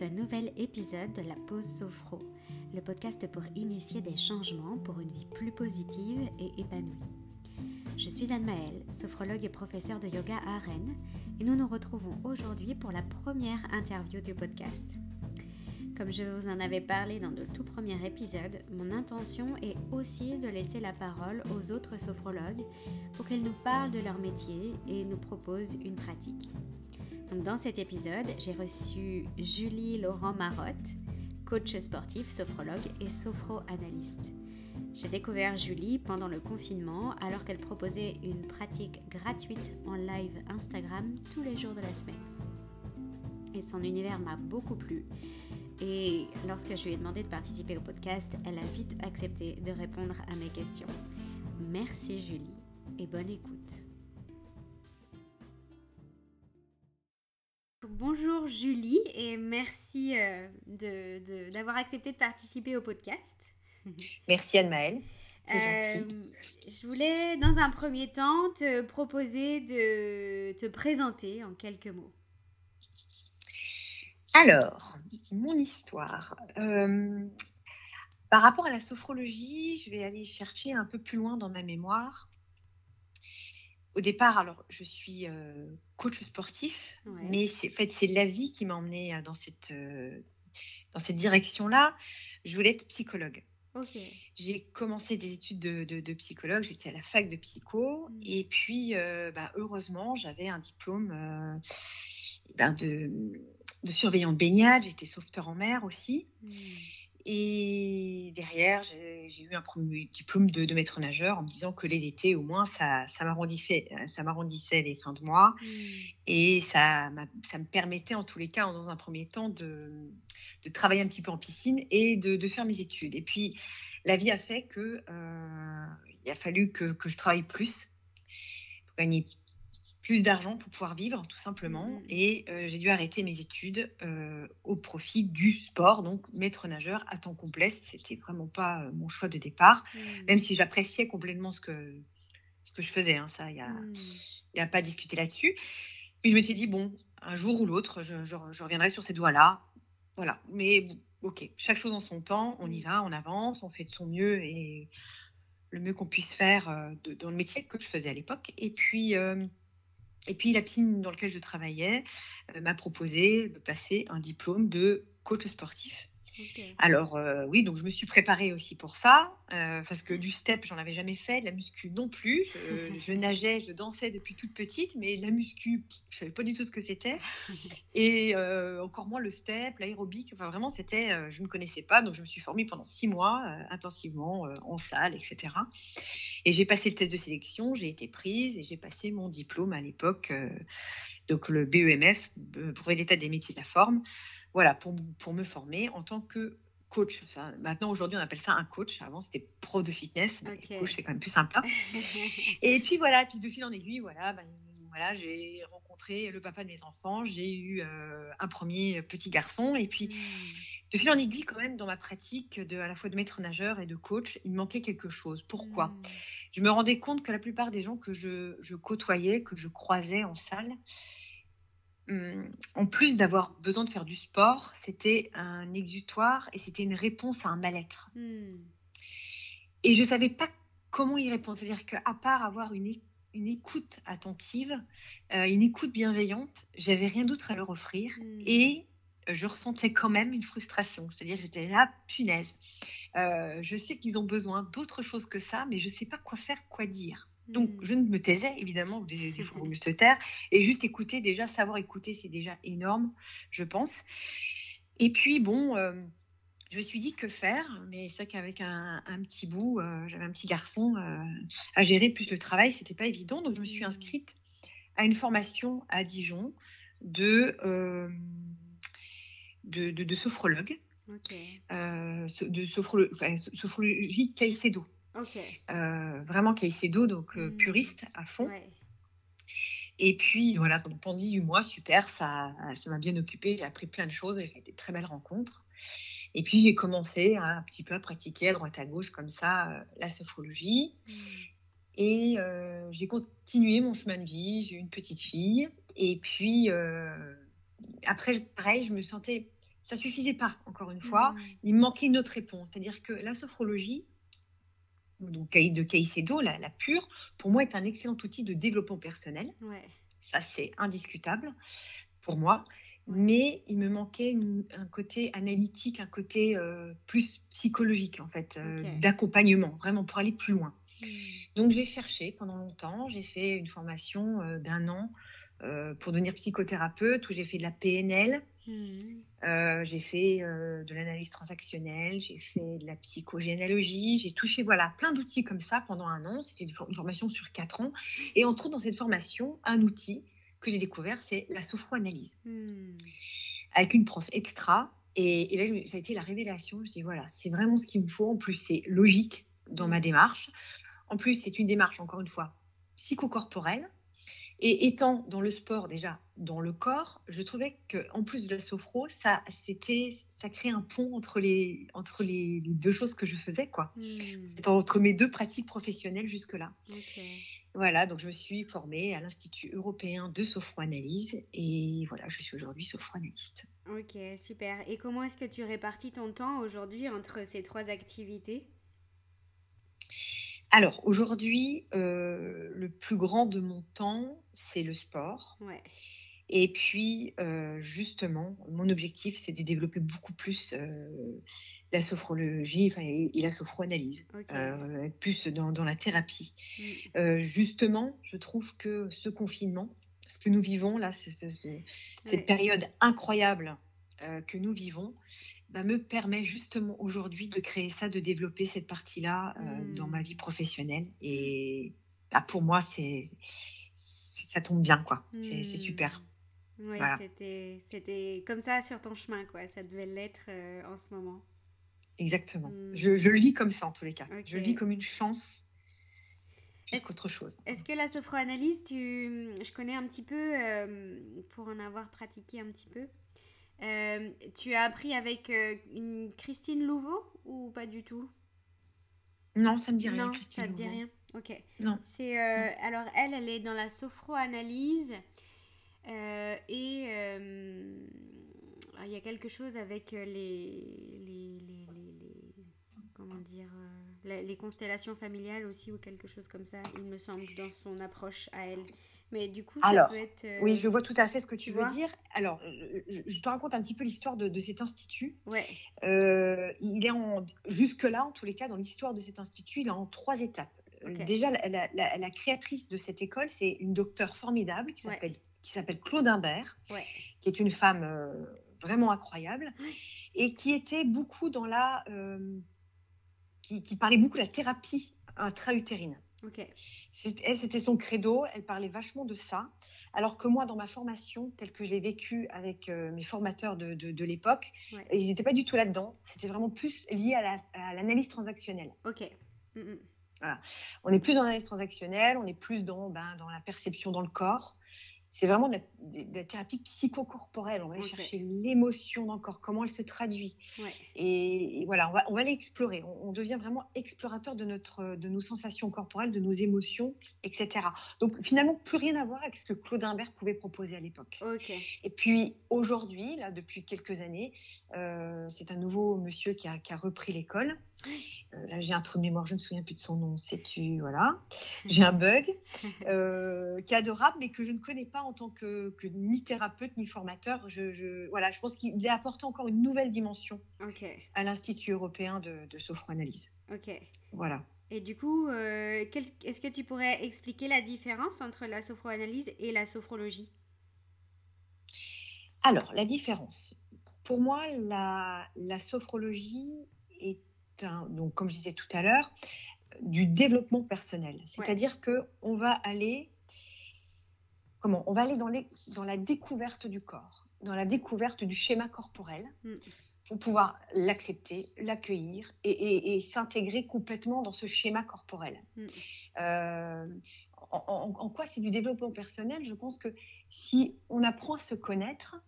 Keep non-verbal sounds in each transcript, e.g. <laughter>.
ce nouvel épisode de la pause Sophro, le podcast pour initier des changements pour une vie plus positive et épanouie. Je suis Anne-Maëlle, sophrologue et professeure de yoga à Rennes, et nous nous retrouvons aujourd'hui pour la première interview du podcast. Comme je vous en avais parlé dans le tout premier épisode, mon intention est aussi de laisser la parole aux autres sophrologues pour qu'ils nous parlent de leur métier et nous proposent une pratique dans cet épisode, j'ai reçu Julie Laurent Marotte, coach sportif, sophrologue et sophro-analyste. J'ai découvert Julie pendant le confinement alors qu'elle proposait une pratique gratuite en live Instagram tous les jours de la semaine. Et son univers m'a beaucoup plu. Et lorsque je lui ai demandé de participer au podcast, elle a vite accepté de répondre à mes questions. Merci Julie et bonne écoute. Bonjour Julie et merci euh, d'avoir accepté de participer au podcast. <laughs> Merci Anne-Maëlle. Euh, je voulais dans un premier temps te proposer de te présenter en quelques mots. Alors, mon histoire. Euh, par rapport à la sophrologie, je vais aller chercher un peu plus loin dans ma mémoire au départ, alors je suis euh, coach sportif, mais c'est, en fait, c'est la vie qui m'a emmenée euh, dans cette, euh, dans cette direction-là. Je voulais être psychologue. J'ai commencé des études de, de, psychologue, j'étais à la fac de psycho, mmh. et puis bah, heureusement, j'avais un diplôme ben, de, de surveillant de baignade, j'étais sauveteur en mer aussi. Mmh. Et derrière, j'ai eu un premier diplôme de, maître nageur en me disant que les étés, au moins, ça, ça m'arrondissait les fins de mois. Mmh. Et ça, ça me permettait, en tous les cas, dans un premier temps, de, de travailler un petit peu en piscine et de, de, faire mes études. Et puis, la vie a fait que euh, il a fallu que, que, je travaille plus pour gagner plus d'argent pour pouvoir vivre, tout simplement. Mmh. Et euh, j'ai dû arrêter mes études euh, au profit du sport, donc maître nageur à temps complet. C'était vraiment pas euh, mon choix de départ, mmh. même si j'appréciais complètement ce que, ce que je faisais. Hein, ça, il n'y a, mmh. a, pas à discuter là-dessus. Puis je m'étais dit, bon, un jour ou l'autre, je, je, reviendrai sur ces doigts-là. Voilà. Mais ok, chaque chose en son temps, on y va, on avance, on fait de son mieux et le mieux qu'on puisse faire dans le métier que je faisais à l'époque. Et puis, et puis la piscine dans laquelle je travaillais euh, m'a proposé de passer un diplôme de coach sportif. Alors euh, oui, donc je me suis préparée aussi pour ça, euh, parce que du step, j'en avais jamais fait, de la muscu non plus. Je, nageais, je dansais depuis toute petite, mais la muscu, je savais pas du tout ce que c'était. <laughs> Et euh, encore moins le step, l'aérobic, enfin vraiment, c'était, je ne connaissais pas. Donc je me suis formée pendant six mois, intensivement, en salle, etc. Et j'ai passé le test de sélection, j'ai été prise et j'ai passé mon diplôme à l'époque, donc le BEMF, brevet d'état des métiers de la forme voilà, pour, pour me former en tant que coach. maintenant, aujourd'hui, on appelle ça un coach. Avant, c'était prof de fitness. Coach, c'est quand même plus sympa. <laughs> et puis voilà, puis de fil en aiguille, voilà, ben, voilà j'ai rencontré le papa de mes enfants. J'ai eu euh, un premier petit garçon. Et puis, hmm. de fil en aiguille, quand même, dans ma pratique de, à la fois de maître nageur et de coach, il me manquait quelque chose. Pourquoi? Hmm. Je me rendais compte que la plupart des gens que je, je côtoyais, que je croisais en salle, en plus d'avoir besoin de faire du sport, c'était un exutoire et c'était une réponse à un mal-être. Hmm. Et je ne savais pas comment y répondre. C'est-à-dire qu'à part avoir une, écoute attentive, euh, une écoute bienveillante, j'avais rien d'autre à leur offrir. Hmm. Et je ressentais quand même une frustration. C'est-à-dire j'étais là, punaise. Euh, je sais qu'ils ont besoin d'autre chose que ça, mais je ne sais pas quoi faire, quoi dire. Donc, mmh. je ne me taisais, évidemment, des, des <laughs> fois, se taire. Et juste écouter, déjà, savoir écouter, c'est déjà énorme, je pense. Et puis, bon, euh, je me suis dit que faire, mais c'est vrai qu'avec un, petit bout, euh, j'avais un petit garçon euh, à gérer, plus le travail, c'était pas évident. Donc, je me suis mmh. inscrite à une formation à Dijon de, de, de, sophrologue, de sophrologie Caicedo. Euh, vraiment Caicedo, donc euh, mmh. puriste à fond. Et puis voilà, pendant 18 mois, super, ça ça m'a bien occupé. J'ai appris plein de choses, j'ai fait des très belles rencontres. Et puis j'ai commencé un petit peu à pratiquer à droite à gauche comme ça euh, la sophrologie. Mmh. Et j'ai continué mon chemin de vie. J'ai eu une petite fille. Et puis après, pareil, je me sentais ça suffisait pas, encore une fois. Mmh. Il me manquait une autre réponse. C'est-à-dire que la sophrologie, donc de Caicedo, la, la pure, pour moi, est un excellent outil de développement personnel. Ça, c'est indiscutable pour moi. Mais il me manquait un côté analytique, un côté euh, plus psychologique, en fait, euh, d'accompagnement, vraiment pour aller plus loin. Mmh. Donc, j'ai cherché pendant longtemps. J'ai fait une formation euh, d'un an pour devenir psychothérapeute où j'ai fait de la PNL. Mmh. j'ai fait de l'analyse transactionnelle, j'ai fait de la psychogénéalogie, j'ai touché voilà plein d'outils comme ça pendant un an. C'était une, formation sur quatre ans. Et on trouve dans cette formation un outil que j'ai découvert, c'est la sophroanalyse. Hmm. Avec une prof extra. Et, là, ça a été la révélation. Je dis, voilà, c'est vraiment ce qu'il me faut. En plus, c'est logique dans ma démarche. En plus, c'est une démarche, encore une fois, psychocorporelle. Et étant dans le sport déjà, dans le corps, je trouvais qu'en plus de la sophro, ça, c'était, ça crée un pont entre les, entre les, deux choses que je faisais, quoi. Hmm. Entre mes deux pratiques professionnelles jusque-là. Voilà, donc je me suis formée à l'Institut européen de sophroanalyse et voilà, je suis aujourd'hui sophroanalyste. Ok, super. Et comment est-ce que tu répartis ton temps aujourd'hui entre ces trois activités? Alors aujourd'hui, euh, le plus grand de mon temps, c'est le sport. Ouais. Et puis, euh, justement, mon objectif, c'est de développer beaucoup plus euh, la sophrologie et, la sophroanalyse, euh, plus dans, la thérapie. Mm. justement, je trouve que ce confinement, ce que nous vivons là, cette période incroyable que nous vivons, bah, me permet justement aujourd'hui de créer ça, de développer cette partie-là dans mm. ma vie professionnelle. Et bah, pour moi, c'est ça tombe bien, quoi. C'est super. Mm. Oui, c'était comme ça sur ton chemin, quoi. Ça devait l'être euh, en ce moment. Exactement. Hmm. Je, je, le lis comme ça, en tous les cas. Je le lis comme une chance plus qu'autre chose. Est-ce que la sophroanalyse, tu... je connais un petit peu, euh, pour en avoir pratiqué un petit peu, euh, tu as appris avec une Christine Louveau ou pas du tout? Non, ça me dit rien. Non, ça ne dit rien? Ok. Non. C'est alors elle, elle est dans la sophroanalyse. Euh, et euh, il y a quelque chose avec les, les, les, les comment dire, euh, les constellations familiales aussi ou quelque chose comme ça, il me semble, dans son approche à elle. Mais du coup, ça peut être. Oui, je vois tout à fait ce que tu, veux dire. Alors, je, te raconte un petit peu l'histoire de, de, cet institut. Ouais. il est en. Jusque-là, en tous les cas, dans l'histoire de cet institut, il est en trois étapes. Déjà, la, la, la, créatrice de cette école, c'est une docteure formidable qui s'appelle qui s'appelle Claude Imbert, qui est une femme euh, vraiment incroyable et qui était beaucoup dans la. Euh, qui, parlait beaucoup de la thérapie intra-utérine. Elle, c'était son credo, elle parlait vachement de ça. Alors que moi, dans ma formation, telle que je l'ai vécue avec euh, mes formateurs de, de, l'époque, ils n'étaient pas du tout là-dedans. C'était vraiment plus lié à l'analyse transactionnelle. Ok. Mm, mm. Voilà. On est plus dans l'analyse transactionnelle, on est plus dans, ben, dans la perception dans le corps c'est vraiment de la, thérapie psychocorporelle. On va aller chercher l'émotion dans le corps, comment elle se traduit. Et, voilà, on va, on va aller explorer. On, devient vraiment explorateur de, notre, de nos sensations corporelles, de nos émotions, etc. Donc finalement, plus rien à voir avec ce que Claude Imbert pouvait proposer à l'époque. Et puis aujourd'hui, là, depuis quelques années, euh, c'est un nouveau monsieur qui a, qui a repris l'école. Euh, là, j'ai un trou de mémoire, je ne me souviens plus de son nom. Sais-tu, voilà. <laughs> J'ai un bug euh, qui est adorable, mais que je ne connais pas en tant que, ni thérapeute ni formateur. Je, voilà, je pense qu'il a apporté encore une nouvelle dimension à l'Institut européen de, de sophroanalyse. Ok. Voilà. Et du coup, euh, est-ce que tu pourrais expliquer la différence entre la sophroanalyse et la sophrologie? Alors, la différence. Pour moi, la, la sophrologie est un, donc comme je disais tout à l'heure, du développement personnel. C'est-à-dire que on va aller comment On va aller dans, les, dans la découverte du corps, dans la découverte du schéma corporel, mm. pour pouvoir l'accepter, l'accueillir et, s'intégrer complètement dans ce schéma corporel. Mm. Euh, en, quoi c'est du développement personnel? Je pense que si on apprend à se connaître,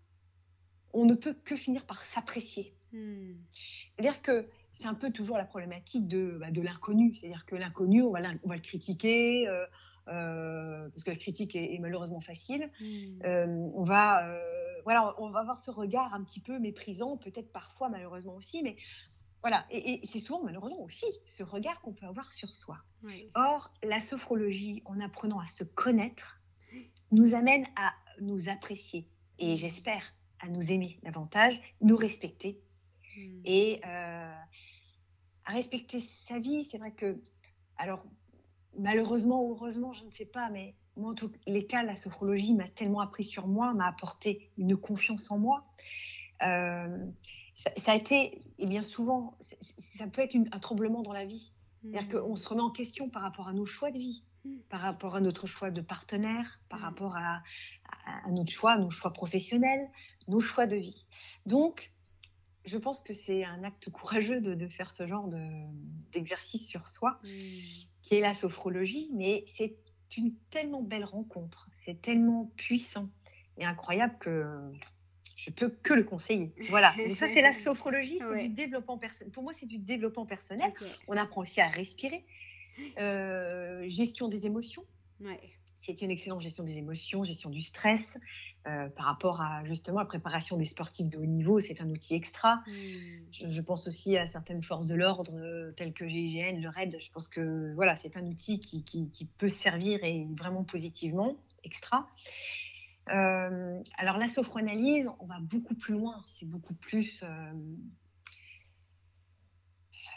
on ne peut que finir par s'apprécier. Mm. C'est-à-dire que c'est un peu toujours la problématique de, bah, de l'inconnu. C'est-à-dire que l'inconnu, on va, on va le critiquer, euh, parce que la critique est, malheureusement facile. Mmh. on va, voilà, on va avoir ce regard un petit peu méprisant, peut-être parfois malheureusement aussi, mais voilà, et, c'est souvent malheureusement aussi ce regard qu'on peut avoir sur soi. Or, la sophrologie, en apprenant à se connaître, nous amène à nous apprécier et j'espère à nous aimer davantage, nous respecter mmh. et euh, à respecter sa vie. C'est vrai que, alors malheureusement ou heureusement, je ne sais pas, mais moi en tous les cas, la sophrologie m'a tellement appris sur moi, m'a apporté une confiance en moi. Euh, ça, a été, et bien souvent, ça peut être un tremblement dans la vie. C'est-à-dire mmh. qu'on se remet en question par rapport à nos choix de vie, mmh. par rapport à notre choix de partenaire, par mmh. rapport à, notre choix, nos choix professionnels, nos choix de vie. Donc, je pense que c'est un acte courageux de, faire ce genre d'exercice sur soi, qui est la sophrologie, mais c'est une tellement belle rencontre, c'est tellement puissant et incroyable que je peux que le conseiller. Voilà. <laughs> Donc ça, c'est la sophrologie, c'est du développement personnel. Pour moi, c'est du développement personnel. On apprend aussi à respirer. Euh, gestion des émotions. C'est une excellente gestion des émotions, gestion du stress. Euh, par rapport à justement la préparation des sportifs de haut niveau, c'est un outil extra. Hmm. Je, pense aussi à certaines forces de l'ordre euh, telles que GIGN, le RAID. Je pense que voilà, c'est un outil qui, qui, qui, peut servir et vraiment positivement, extra. Euh, alors la sophroanalyse, on va beaucoup plus loin, c'est beaucoup plus...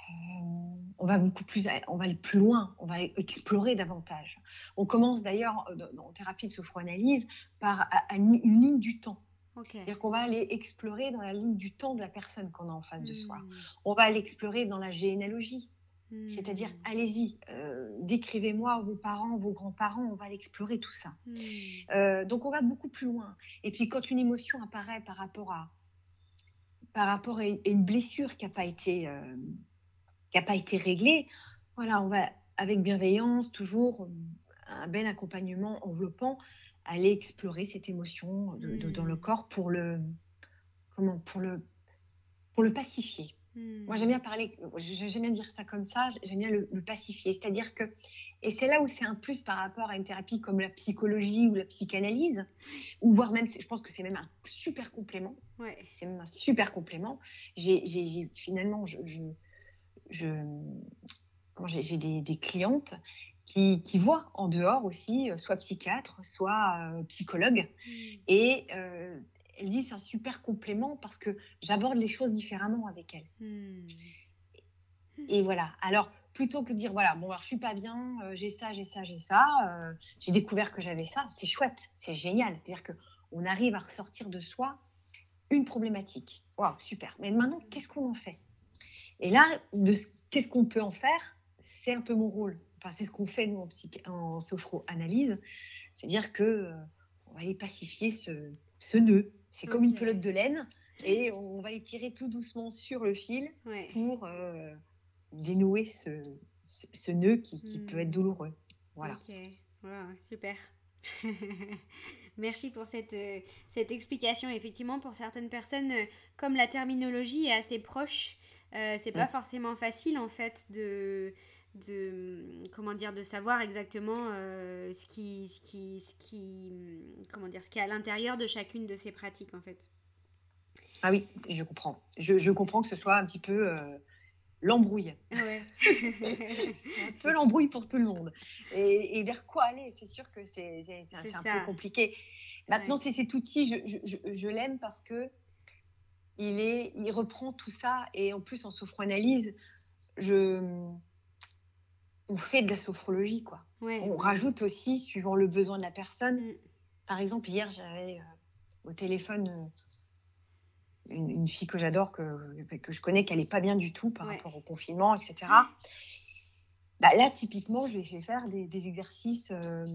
Euh, euh, on va beaucoup plus, on va aller plus loin, on va explorer davantage. On commence d'ailleurs en thérapie de sophroanalyse par une ligne du temps. C'est-à-dire qu'on va aller explorer dans la ligne du temps de la personne qu'on a en face de soi. Hmm. On va aller explorer dans la généalogie. C'est-à-dire, hmm. allez-y, euh, décrivez-moi vos parents, vos grands-parents, on va l'explorer tout ça. Hmm. Euh, donc, on va beaucoup plus loin. Et puis, quand une émotion apparaît par rapport à, par rapport à une blessure qui n'a pas été, euh, qui a pas été réglée, voilà, on va avec bienveillance, toujours un bel accompagnement enveloppant, aller explorer cette émotion dans le hmm. corps pour le, comment, pour le, pour le pacifier. Moi, j'aime bien parler, j'aime bien dire ça comme ça, j'aime bien le, pacifier. C'est-à-dire que, et c'est là où c'est un plus par rapport à une thérapie comme la psychologie ou la psychanalyse, ou voire même, je pense que c'est même un super complément. Ouais. C'est même un super complément. J'ai finalement, je, je, j'ai des, des, clientes qui, qui, voient en dehors aussi, euh, soit psychiatre, soit euh, psychologue, mmh. et euh, elle dit c'est un super complément parce que j'aborde les choses différemment avec elle. Hmm. Et voilà. Alors, plutôt que de dire voilà, bon, alors je suis pas bien, euh, j'ai ça, j'ai ça, j'ai ça, euh, j'ai découvert que j'avais ça, c'est chouette, c'est génial. C'est-à-dire qu'on arrive à ressortir de soi une problématique. Waouh, super. Mais maintenant, qu'est-ce qu'on en fait? Et là, qu'est-ce qu'on peut en faire? C'est un peu mon rôle. Enfin, c'est ce qu'on fait nous en, en sophro-analyse. C'est-à-dire que euh, on va aller pacifier ce, ce nœud, c'est comme une pelote de laine et on va étirer tout doucement sur le fil pour euh, dénouer ce, ce, nœud qui, qui peut être hmm. douloureux. Voilà. super. <laughs> Merci pour cette, euh, cette explication. Effectivement, pour certaines personnes, comme la terminologie est assez proche, c'est pas forcément facile en fait de de comment dire de savoir exactement euh, ce qui ce qui ce qui comment dire ce qui est à l'intérieur de chacune de ces pratiques en fait. Ah oui je comprends. Je, je comprends que ce soit un petit peu euh, l'embrouille. Ouais. <laughs> <laughs> un peu l'embrouille pour tout le monde. Et, et vers quoi aller? C'est sûr que c'est un, un peu compliqué. Maintenant c'est cet outil je, je, je l'aime parce que il est il reprend tout ça et en plus en sophroanalyse je on fait de la sophrologie, quoi. On rajoute aussi, suivant le besoin de la personne. Mm. Par exemple, hier, j'avais euh, au téléphone euh, une, fille que j'adore, que, que je connais, qui n'allait pas bien du tout par rapport au confinement, etc. Bah, là, typiquement, je lui ai fait faire des, exercices euh,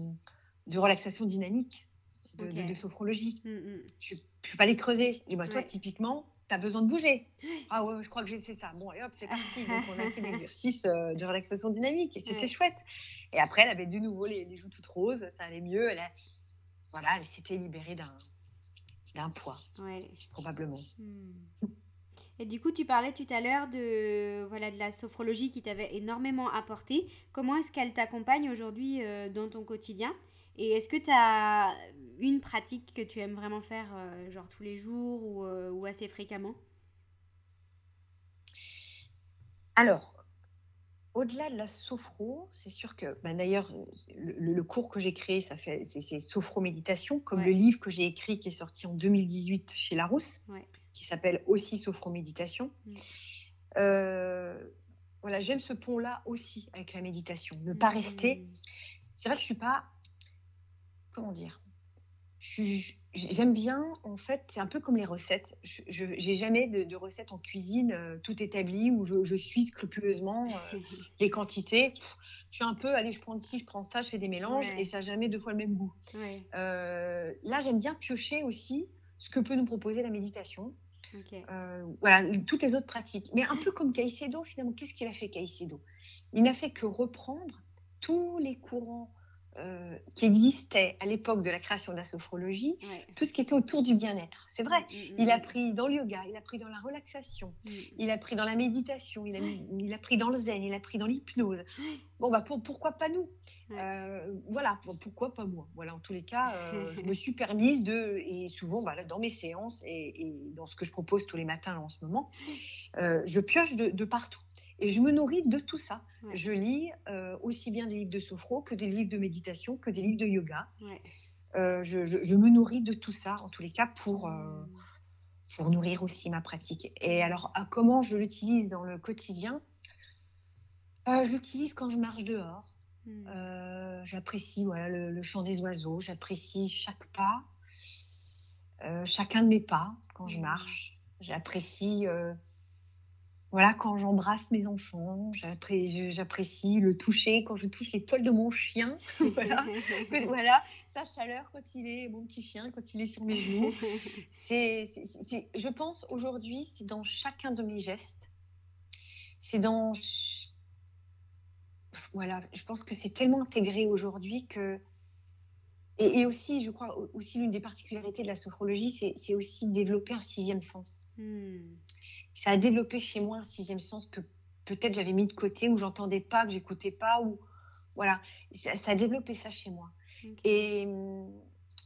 de relaxation dynamique, de, sophrologie. Mm, mm. Je ne vais pas les creuser. Et bah, toi, typiquement, tu as besoin de bouger. <gasps> Ah ouais, je crois que j'ai fait ça. Bon, et hop, c'est parti. <laughs> Donc, on a fait l'exercice euh, de relaxation dynamique et c'était chouette. Et après, elle avait de nouveau les, joues toutes roses, ça allait mieux. Elle, voilà, elle s'était libérée d'un, d'un poids, probablement. Hmm. Et du coup, tu parlais tout à l'heure de, voilà, de la sophrologie qui t'avait énormément apporté. Comment est-ce qu'elle t'accompagne aujourd'hui euh, dans ton quotidien? Et est-ce que tu as une pratique que tu aimes vraiment faire, euh, genre tous les jours ou, euh, ou assez fréquemment? Alors, au-delà de la sophro, c'est sûr que, bah, d'ailleurs, le, cours que j'ai créé, ça fait, c'est, sophro-méditation, comme le livre que j'ai écrit qui est sorti en 2018 chez Larousse, qui s'appelle aussi sophro-méditation. Mm. Euh, voilà, j'aime ce pont-là aussi avec la méditation, ne pas rester. Mm. C'est vrai que je suis pas, comment dire, j'aime bien, en fait, c'est un peu comme les recettes. Je n'ai jamais de, recettes en cuisine euh, tout établie où je, suis scrupuleusement euh, <laughs> les quantités. je suis un peu, allez, je prends ci, je prends ça, je fais des mélanges et ça n'a jamais deux fois le même goût. Euh, là, j'aime bien piocher aussi ce que peut nous proposer la méditation. voilà, toutes les autres pratiques. Mais un peu comme Caicedo, finalement, qu'est-ce qu'il a fait Caicedo? Il n'a fait que reprendre tous les courants euh, qui existait à l'époque de la création de la sophrologie, tout ce qui était autour du bien-être. C'est vrai, mm, mm, il a mm. pris dans le yoga, il a pris dans la relaxation, il a pris dans la méditation, il a, il a pris dans le zen, il a pris dans l'hypnose. <gasps> Bon, bah, pourquoi pas nous? Euh, Voilà, pourquoi pas moi? Voilà, en tous les cas, euh, <laughs> je me suis permise de, et souvent bah, dans mes séances et, dans ce que je propose tous les matins en ce moment, <laughs> je pioche de partout. Et je me nourris de tout ça. Je lis euh, aussi bien des livres de sophro que des livres de méditation, que des livres de yoga. Euh, je, me nourris de tout ça, en tous les cas, pour, euh, pour nourrir aussi ma pratique. Et alors, comment je l'utilise dans le quotidien? Je l'utilise quand je marche dehors. Mmh. j'apprécie voilà, le, chant des oiseaux, j'apprécie chaque pas, chacun de mes pas quand je mmh. marche. J'apprécie voilà, quand j'embrasse mes enfants, j'apprécie le toucher, quand je touche les poils de mon chien, <laughs> voilà, <laughs> voilà, sa chaleur quand il est, mon petit chien, quand il est sur mes genoux. C'est, je pense aujourd'hui, c'est dans chacun de mes gestes. C'est dans. Voilà, je pense que c'est tellement intégré aujourd'hui que. Et, aussi, je crois, aussi l'une des particularités de la sophrologie, c'est aussi développer un sixième sens. Hmm ça a développé chez moi un sixième sens que peut-être j'avais mis de côté, ou j'entendais pas, que j'écoutais pas, ou voilà, ça, a développé ça chez moi. Et hum,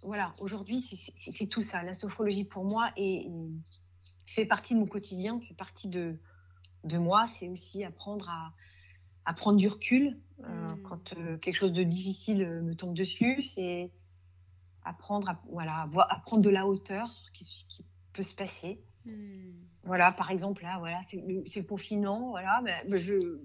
voilà, aujourd'hui, c'est tout ça. La sophrologie pour moi et fait partie de mon quotidien, fait partie de, de moi. C'est aussi apprendre à, à, prendre du recul euh, mmh. quand euh, quelque chose de difficile euh, me tombe dessus. C'est apprendre à, voilà, à prendre de la hauteur sur ce qui peut se passer. Hmm. Voilà, par exemple, là, voilà, c'est le, confinement, voilà. Mais, je,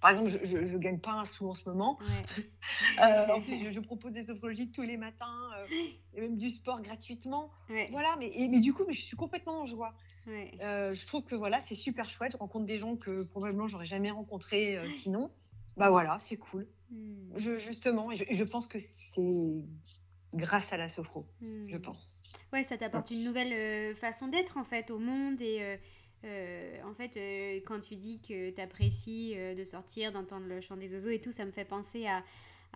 par exemple, je, ne gagne pas un sou en ce moment. <laughs> <laughs> Euh, en plus, je, propose des sophrologies tous les matins euh, et même du sport gratuitement. Voilà, mais, mais du coup, mais je suis complètement en joie. Euh, je trouve que voilà, c'est super chouette. Je rencontre des gens que probablement j'aurais jamais rencontrés sinon. Bah voilà, c'est cool. Hmm. Je, justement, et je pense que c'est grâce à la sophro, je hmm. pense. Ouais, ça t'apporte une nouvelle euh, façon d'être en fait au monde et euh, euh, en fait quand tu dis que tu apprécies de sortir, d'entendre le chant des oiseaux et tout, ça me fait penser à,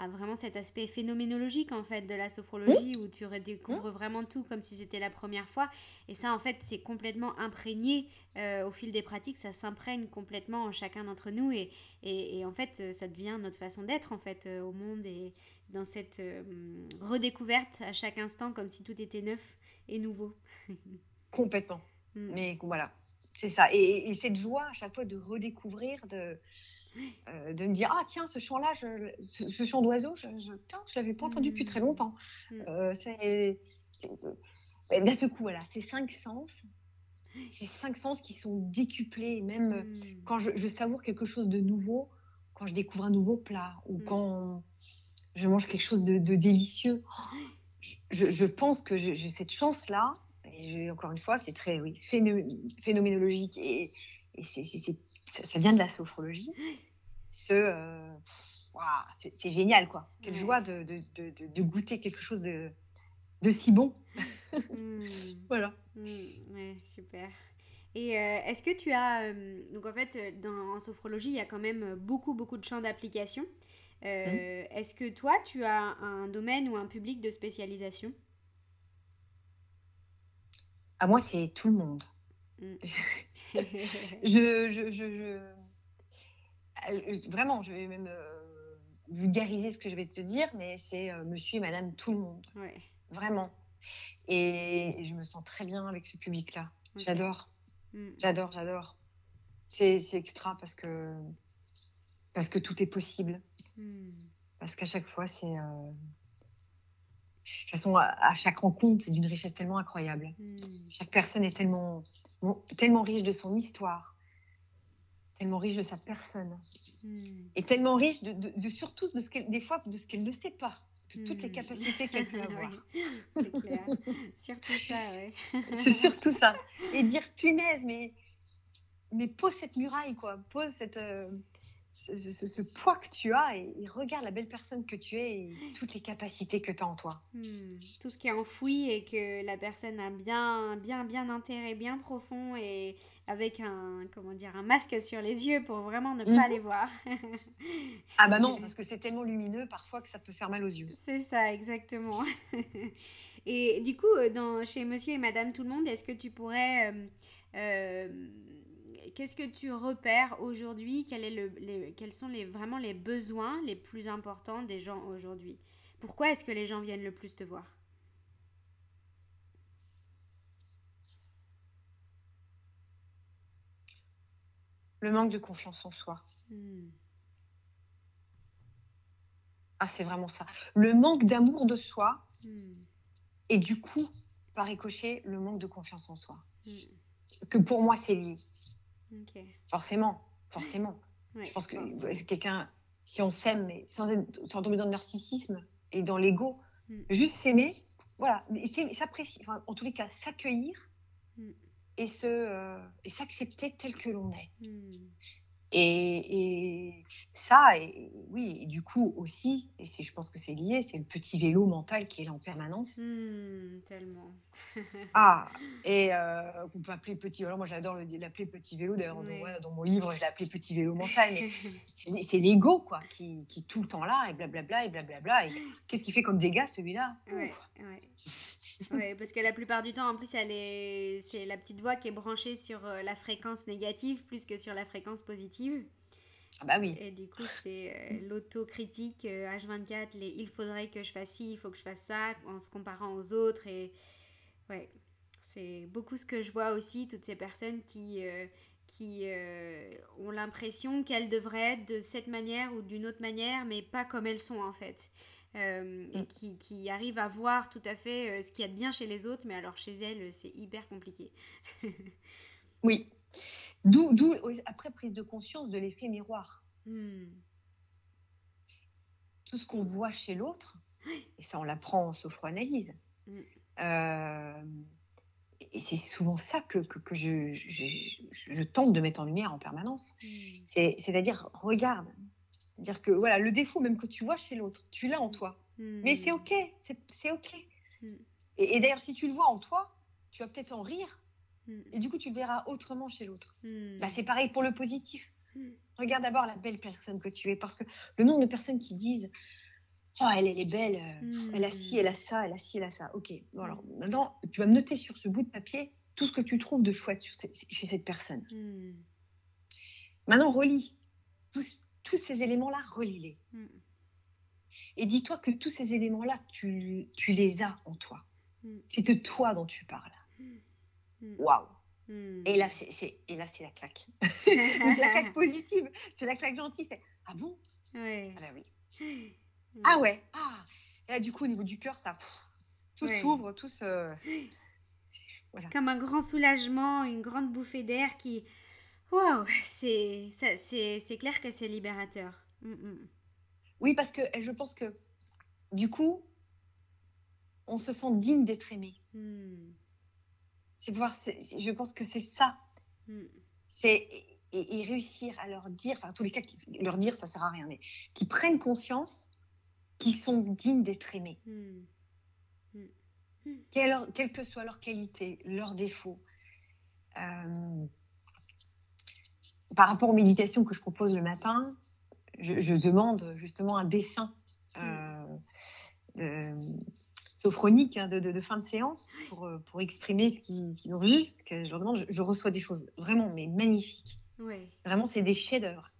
vraiment cet aspect phénoménologique en fait de la sophrologie où tu redécouvres vraiment tout comme si c'était la première fois et ça en fait c'est complètement imprégné au fil des pratiques ça s'imprègne complètement en chacun d'entre nous et, et, et, en fait ça devient notre façon d'être en fait au monde et, dans cette euh, redécouverte à chaque instant, comme si tout était neuf et nouveau. <laughs> Complètement. Mm. Mais voilà, c'est ça. Et, cette joie à chaque fois de redécouvrir, de, euh, de me dire Ah, tiens, ce chant-là, ce, chant d'oiseau, je ne je, je l'avais pas entendu depuis très longtemps. Mm. Euh, c'est. D'un ce coup, voilà, ces cinq sens, ces cinq sens qui sont décuplés, même mm. quand je, savoure quelque chose de nouveau, quand je découvre un nouveau plat, ou quand je mange quelque chose de, délicieux. Je, pense que j'ai cette chance-là, et encore une fois, c'est très oui, phénoménologique et, ça, vient de la sophrologie. Ce, euh, c'est génial, quoi. Quelle joie de, de, goûter quelque chose de, si bon. <laughs> Mmh. voilà. Mmh, super. Et euh, est-ce que tu as... Euh, donc en fait, dans, en sophrologie, il y a quand même beaucoup, beaucoup de champs d'application. Euh, mmh. Est-ce que toi, tu as un domaine ou un public de spécialisation? À moi, c'est tout le monde. Mmh. <laughs> je, je, je, vraiment, je vais même vulgariser ce que je vais te dire, mais c'est monsieur et madame tout le monde. Vraiment. Et, je me sens très bien avec ce public-là. J'adore. Mm. J'adore, j'adore. C'est extra parce que, parce que tout est possible. Mm. Parce qu'à chaque fois, c'est. Euh, de toute façon, à, chaque rencontre, c'est d'une richesse tellement incroyable. Mm. Chaque personne est tellement, tellement riche de son histoire, tellement riche de sa personne, et tellement riche de, de, surtout de ce des fois de ce qu'elle ne sait pas de toutes les hmm. capacités qu'elle peut <laughs> avoir. c'est clair. surtout ça, ouais. <laughs> c'est surtout ça. Et dire punaise, mais, mais pose cette muraille, quoi. Pose cette, euh, ce, poids que tu as et, regarde la belle personne que tu es et toutes les capacités que tu as en toi. Hmm. Tout ce qui est enfoui et que la personne a bien, bien, bien intérêt, bien profond et avec un, comment dire, un masque sur les yeux pour vraiment ne pas mhm. les voir. <laughs> ah bah non, <laughs> parce que c'est tellement lumineux parfois que ça peut faire mal aux yeux. C'est ça, exactement. <laughs> et du coup, euh, dans, chez Monsieur et Madame Tout le Monde, est-ce que tu pourrais... Euh, euh, qu'est-ce que tu repères aujourd'hui? Quel est le, Quels sont les, vraiment les besoins les plus importants des gens aujourd'hui? Pourquoi est-ce que les gens viennent le plus te voir? Le manque de confiance en soi. Hmm. Ah, c'est vraiment ça. Le manque d'amour de soi hmm. et du coup, par ricochet, le manque de confiance en soi. Hmm. Que pour moi, c'est lié. Forcément, forcément. <laughs> Je pense que quelqu'un, si on s'aime, mais sans, sans, tomber dans le narcissisme et dans l'ego, juste s'aimer, voilà, s'apprécier, enfin, en tous les cas, s'accueillir et se euh, et s'accepter tel que l'on est. Hmm. Et, ça, et, oui, et du coup aussi, et je pense que c'est lié, c'est le petit vélo mental qui est là en permanence. Hmm, tellement. <laughs> ah, et euh, qu'on peut appeler petit. Alors moi j'adore l'appeler petit vélo. D'ailleurs dans, mon livre je l'ai appelé petit vélo mental, mais <laughs> c'est l'ego quoi, qui, qui, est tout le temps là et blablabla et blablabla. Et qu'est-ce qu'il fait comme dégâts celui-là? Ouais, ouais. parce que la plupart du temps, en plus, c'est la petite voix qui est branchée sur euh, la fréquence négative plus que sur la fréquence positive. Ah bah oui. Et du coup, c'est euh, l'autocritique H24, euh, les il faudrait que je fasse ci, il faut que je fasse ça, en se comparant aux autres. Et ouais, c'est beaucoup ce que je vois aussi, toutes ces personnes qui, euh, qui ont l'impression qu'elles devraient être de cette manière ou d'une autre manière, mais pas comme elles sont en fait. Et mm. qui, qui, arrivent à voir tout à fait ce qu'il y a de bien chez les autres, mais alors chez elles, c'est hyper compliqué. <laughs> oui. D'où, après, prise de conscience de l'effet miroir. Hmm. Tout ce qu'on voit chez l'autre, et ça, on l'apprend en sophroanalyse. Hmm. Euh, et c'est souvent ça que, que, je, je, tente de mettre en lumière en permanence. Hmm. C'est, à dire regarde. C'est-à-dire que voilà, le défaut même que tu vois chez l'autre, tu l'as en toi. Mais c'est OK, c'est, OK. Et, et d'ailleurs, si tu le vois en toi, tu vas peut-être en rire Et du coup, tu le verras autrement chez l'autre. Mm. Bah, c'est pareil pour le positif. Mm. Regarde d'abord la belle personne que tu es. Parce que le nombre de personnes qui disent Oh, elle, elle est belle, euh, elle a ci, elle a ça, elle a ci, elle a ça. Ok, bon, alors maintenant, tu vas me noter sur ce bout de papier tout ce que tu trouves de chouette chez cette personne. Maintenant, relis. Tous, tous ces éléments-là, relis-les. Et dis-toi que tous ces éléments-là, tu, tu les as en toi. C'est de toi dont tu parles. Mm. Waouh mm. Et là, c'est et là, c'est la claque. <laughs> c'est la claque <laughs> positive. C'est la claque gentille. C'est ah bon? Ouais. Ah bah oui. Mm. Ah ouais. Ah. Et là, du coup, au niveau du cœur, ça tout s'ouvre, tout se. <gasps> Voilà. Comme un grand soulagement, une grande bouffée d'air qui. Waouh C'est c'est clair que c'est libérateur. Oui, parce que je pense que du coup, on se sent digne d'être aimé. C'est voir, je pense que c'est ça. Hmm. C'est et, réussir à leur dire, enfin, en tous les cas, leur dire, ça sert à rien, mais qu'ils prennent conscience qu'ils sont dignes d'être aimés. Hmm. Hmm. Quelle, que soit leur qualité, leurs défauts. Euh, par rapport aux méditations que je propose le matin, je, demande justement un dessin. Euh, sophroniques hein, de, fin de séance pour, pour exprimer ce qui, qui nous juste. Que je leur demande, je, reçois des choses vraiment mais magnifiques. Vraiment, c'est des chefs-d'œuvre.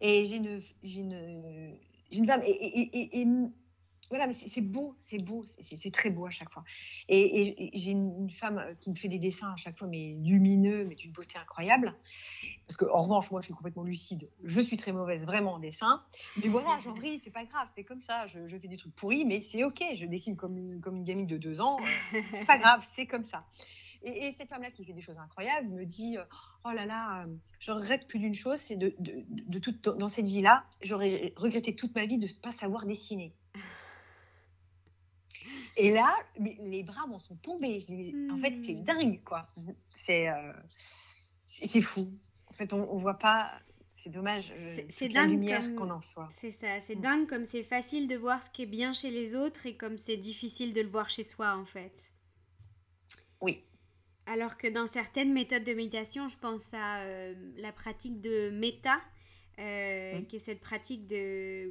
Et j'ai une, une, une, femme et, et voilà, mais c'est beau, c'est beau, c'est très beau à chaque fois. Et, j'ai une, femme euh, qui me fait des dessins à chaque fois, mais lumineux, mais d'une beauté incroyable. Parce que, en revanche, moi, je suis complètement lucide. Je suis très mauvaise, vraiment, en dessin. Mais voilà, j'en ris, c'est pas grave, c'est comme ça. Je, fais des trucs pourris, mais c'est OK. Je dessine comme une, gamine de deux ans. Euh, c'est pas grave, c'est comme ça. Et, cette femme-là qui fait des choses incroyables me dit euh, Oh là là, je regrette plus d'une chose, c'est de, de, dans cette vie-là, j'aurais regretté toute ma vie de ne pas savoir dessiner. Et là, les bras m'en sont tombés. En fait, c'est hmm. dingue, quoi. C'est euh, c'est fou. En fait, on, ne voit pas. C'est dommage. Euh, c'est la lumière qu'on en soit. C'est ça. C'est hmm. dingue comme c'est facile de voir ce qui est bien chez les autres et comme c'est difficile de le voir chez soi, en fait. Oui. Alors que dans certaines méthodes de méditation, je pense à euh, la pratique de méta, euh, qui est cette pratique de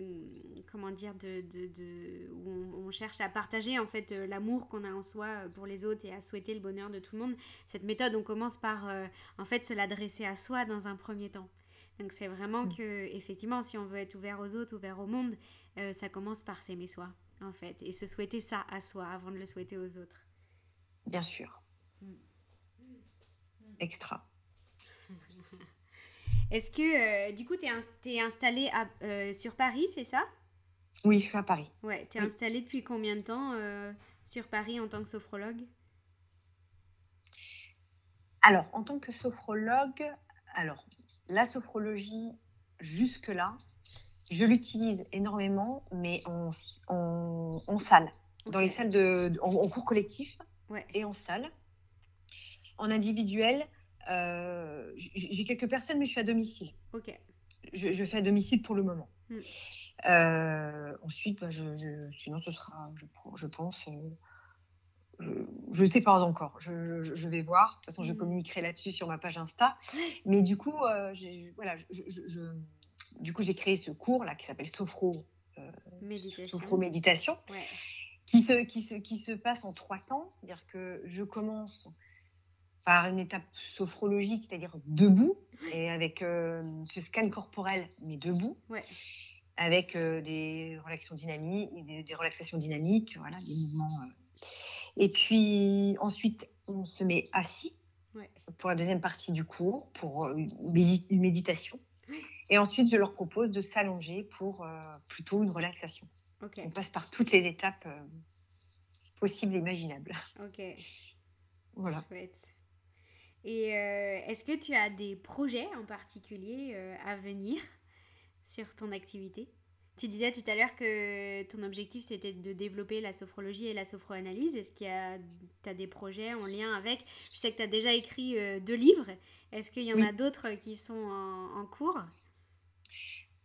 comment dire de, de, où on, cherche à partager en fait euh, l'amour qu'on a en soi euh, pour les autres et à souhaiter le bonheur de tout le monde. Cette méthode on commence par en fait se l'adresser à soi dans un premier temps. Donc c'est vraiment mm. que effectivement si on veut être ouvert aux autres ouvert au monde ça commence par s'aimer soi en fait et se souhaiter ça à soi avant de le souhaiter aux autres. Bien sûr. Mm. extra <laughs> Est-ce que, euh, du coup, tu es, installée euh, sur Paris, c'est ça? Oui, je suis à Paris. Ouais, tu es installée depuis combien de temps euh, sur Paris en tant que sophrologue? Alors, en tant que sophrologue, alors, la sophrologie, jusque-là, je l'utilise énormément, mais en, en, salle, dans les salles de, en, cours collectif et en salle. En individuel, euh, j'ai quelques personnes, mais je suis à domicile. Ok. Je, fais à domicile pour le moment. Hmm. Euh, ensuite, bah, je, sinon, ce sera, je, pense. Euh, je ne sais pas encore. Je, vais voir. De toute façon, je hmm. communiquerai là-dessus sur ma page Insta. Mais du coup, voilà, du coup, j'ai créé ce cours là qui s'appelle Sophro. méditation. Sophro méditation. Qui se, qui, se, qui se passe en trois temps. C'est-à-dire que je commence par une étape sophrologique, c'est-à-dire debout, et avec euh, ce scan corporel, mais debout, avec euh, des relaxations dynamiques, des, des, relaxations dynamiques, voilà, des mouvements. Euh. Et puis ensuite, on se met assis pour la deuxième partie du cours, pour une, méditation. Et ensuite, je leur propose de s'allonger pour plutôt une relaxation. On passe par toutes les étapes possibles et imaginables. Ok. Voilà. Et euh, est-ce que tu as des projets en particulier euh, à venir sur ton activité? Tu disais tout à l'heure que ton objectif c'était de développer la sophrologie et la sophroanalyse. Est-ce qu'il y a as des projets en lien avec? Je sais que tu as déjà écrit euh, deux livres. Est-ce qu'il y en a d'autres qui sont en, en cours?